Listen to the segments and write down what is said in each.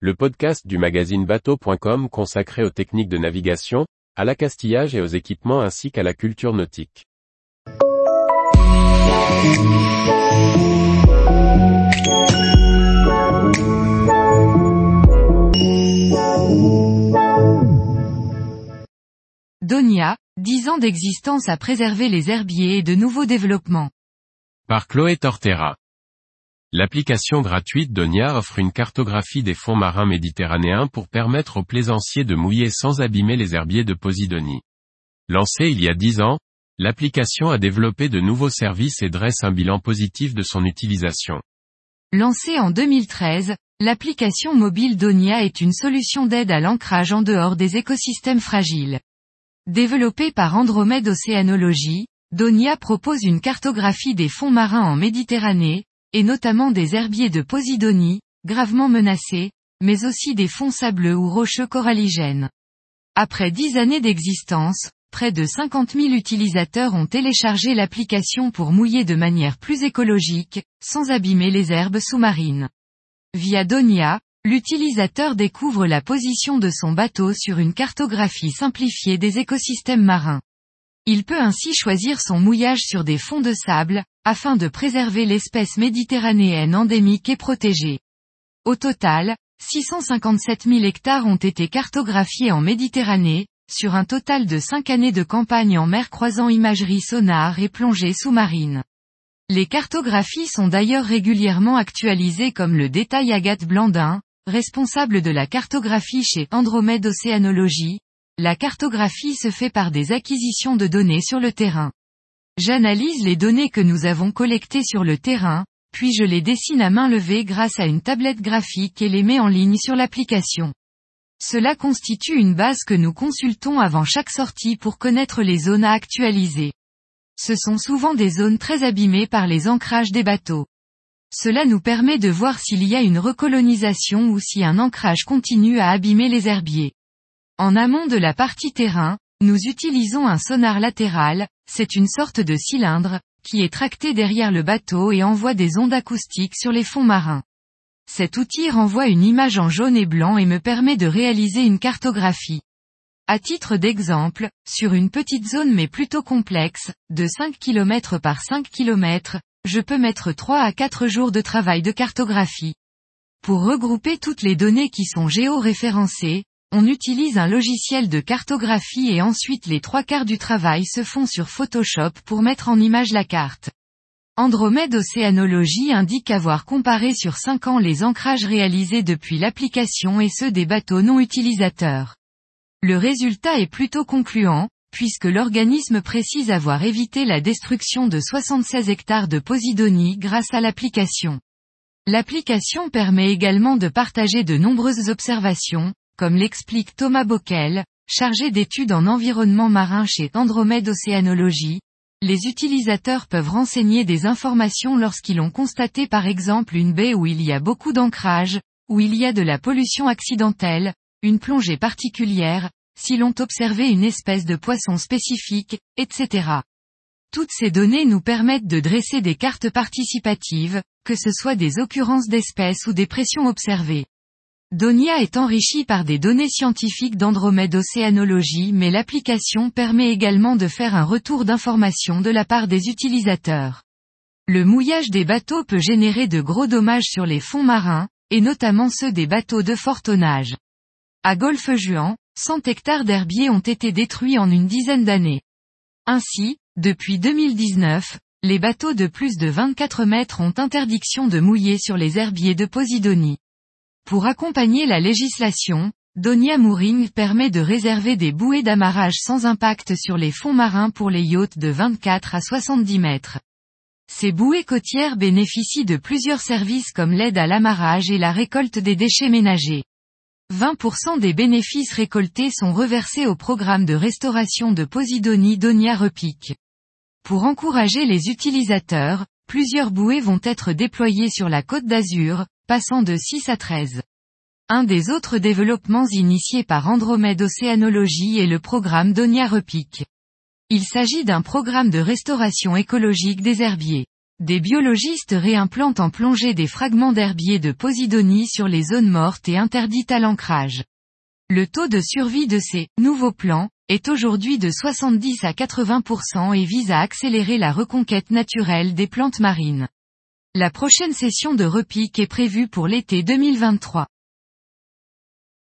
le podcast du magazine bateau.com consacré aux techniques de navigation, à l'accastillage et aux équipements ainsi qu'à la culture nautique. Donia, 10 ans d'existence à préserver les herbiers et de nouveaux développements. Par Chloé Tortera. L'application gratuite Donia offre une cartographie des fonds marins méditerranéens pour permettre aux plaisanciers de mouiller sans abîmer les herbiers de Posidonie. Lancée il y a 10 ans, l'application a développé de nouveaux services et dresse un bilan positif de son utilisation. Lancée en 2013, l'application mobile Donia est une solution d'aide à l'ancrage en dehors des écosystèmes fragiles. Développée par Andromède Océanologie, Donia propose une cartographie des fonds marins en Méditerranée, et notamment des herbiers de Posidonie, gravement menacés, mais aussi des fonds sableux ou rocheux coralligènes. Après dix années d'existence, près de 50 000 utilisateurs ont téléchargé l'application pour mouiller de manière plus écologique, sans abîmer les herbes sous-marines. Via Donia, l'utilisateur découvre la position de son bateau sur une cartographie simplifiée des écosystèmes marins. Il peut ainsi choisir son mouillage sur des fonds de sable, afin de préserver l'espèce méditerranéenne endémique et protégée. Au total, 657 000 hectares ont été cartographiés en Méditerranée, sur un total de 5 années de campagne en mer croisant imagerie sonar et plongée sous-marine. Les cartographies sont d'ailleurs régulièrement actualisées comme le détaille Agathe Blandin, responsable de la cartographie chez Andromède Océanologie, la cartographie se fait par des acquisitions de données sur le terrain. J'analyse les données que nous avons collectées sur le terrain, puis je les dessine à main levée grâce à une tablette graphique et les mets en ligne sur l'application. Cela constitue une base que nous consultons avant chaque sortie pour connaître les zones à actualiser. Ce sont souvent des zones très abîmées par les ancrages des bateaux. Cela nous permet de voir s'il y a une recolonisation ou si un ancrage continue à abîmer les herbiers. En amont de la partie terrain, nous utilisons un sonar latéral, c'est une sorte de cylindre, qui est tracté derrière le bateau et envoie des ondes acoustiques sur les fonds marins. Cet outil renvoie une image en jaune et blanc et me permet de réaliser une cartographie. À titre d'exemple, sur une petite zone mais plutôt complexe, de 5 km par 5 km, je peux mettre 3 à 4 jours de travail de cartographie. Pour regrouper toutes les données qui sont géoréférencées, on utilise un logiciel de cartographie et ensuite les trois quarts du travail se font sur Photoshop pour mettre en image la carte. Andromède Océanologie indique avoir comparé sur 5 ans les ancrages réalisés depuis l'application et ceux des bateaux non utilisateurs. Le résultat est plutôt concluant, puisque l'organisme précise avoir évité la destruction de 76 hectares de Posidonie grâce à l'application. L'application permet également de partager de nombreuses observations, comme l'explique Thomas Bockel, chargé d'études en environnement marin chez Andromède Océanologie. Les utilisateurs peuvent renseigner des informations lorsqu'ils ont constaté par exemple une baie où il y a beaucoup d'ancrage, où il y a de la pollution accidentelle, une plongée particulière, si l'on observé une espèce de poisson spécifique, etc. Toutes ces données nous permettent de dresser des cartes participatives, que ce soit des occurrences d'espèces ou des pressions observées. Donia est enrichie par des données scientifiques d'Andromède Océanologie mais l'application permet également de faire un retour d'informations de la part des utilisateurs. Le mouillage des bateaux peut générer de gros dommages sur les fonds marins, et notamment ceux des bateaux de fort tonnage. À Golfe-Juan, 100 hectares d'herbiers ont été détruits en une dizaine d'années. Ainsi, depuis 2019, les bateaux de plus de 24 mètres ont interdiction de mouiller sur les herbiers de Posidonie. Pour accompagner la législation, Donia Mooring permet de réserver des bouées d'amarrage sans impact sur les fonds marins pour les yachts de 24 à 70 mètres. Ces bouées côtières bénéficient de plusieurs services comme l'aide à l'amarrage et la récolte des déchets ménagers. 20% des bénéfices récoltés sont reversés au programme de restauration de Posidonie Donia Repic. Pour encourager les utilisateurs, plusieurs bouées vont être déployées sur la côte d'Azur, passant de 6 à 13. Un des autres développements initiés par Andromède Océanologie est le programme Donia Repic. Il s'agit d'un programme de restauration écologique des herbiers. Des biologistes réimplantent en plongée des fragments d'herbiers de Posidonie sur les zones mortes et interdites à l'ancrage. Le taux de survie de ces nouveaux plants est aujourd'hui de 70 à 80% et vise à accélérer la reconquête naturelle des plantes marines. La prochaine session de repique est prévue pour l'été 2023.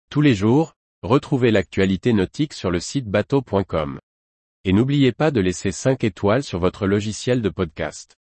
Tous les jours, retrouvez l'actualité nautique sur le site bateau.com. Et n'oubliez pas de laisser 5 étoiles sur votre logiciel de podcast.